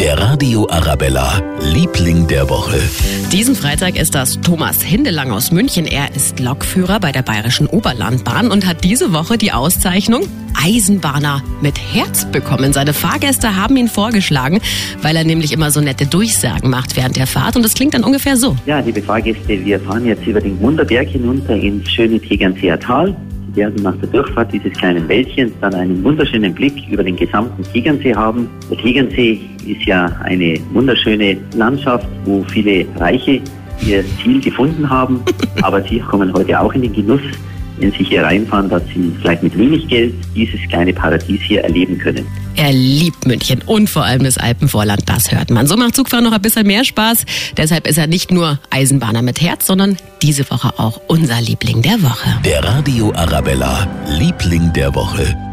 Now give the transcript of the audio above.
Der Radio Arabella, Liebling der Woche. Diesen Freitag ist das Thomas Hindelang aus München. Er ist Lokführer bei der Bayerischen Oberlandbahn und hat diese Woche die Auszeichnung Eisenbahner mit Herz bekommen. Seine Fahrgäste haben ihn vorgeschlagen, weil er nämlich immer so nette Durchsagen macht während der Fahrt. Und das klingt dann ungefähr so. Ja, liebe Fahrgäste, wir fahren jetzt über den Wunderberg hinunter ins schöne Tegernseer Tal. Sie werden nach der Durchfahrt dieses kleinen Wäldchens dann einen wunderschönen Blick über den gesamten Tegernsee haben. Der Tegernsee ist ja eine wunderschöne Landschaft, wo viele Reiche ihr Ziel gefunden haben. Aber sie kommen heute auch in den Genuss, wenn sie hier reinfahren, dass sie vielleicht mit wenig Geld dieses kleine Paradies hier erleben können. Er liebt München und vor allem das Alpenvorland, das hört man. So macht Zugfahren noch ein bisschen mehr Spaß. Deshalb ist er nicht nur Eisenbahner mit Herz, sondern diese Woche auch unser Liebling der Woche. Der Radio Arabella, Liebling der Woche.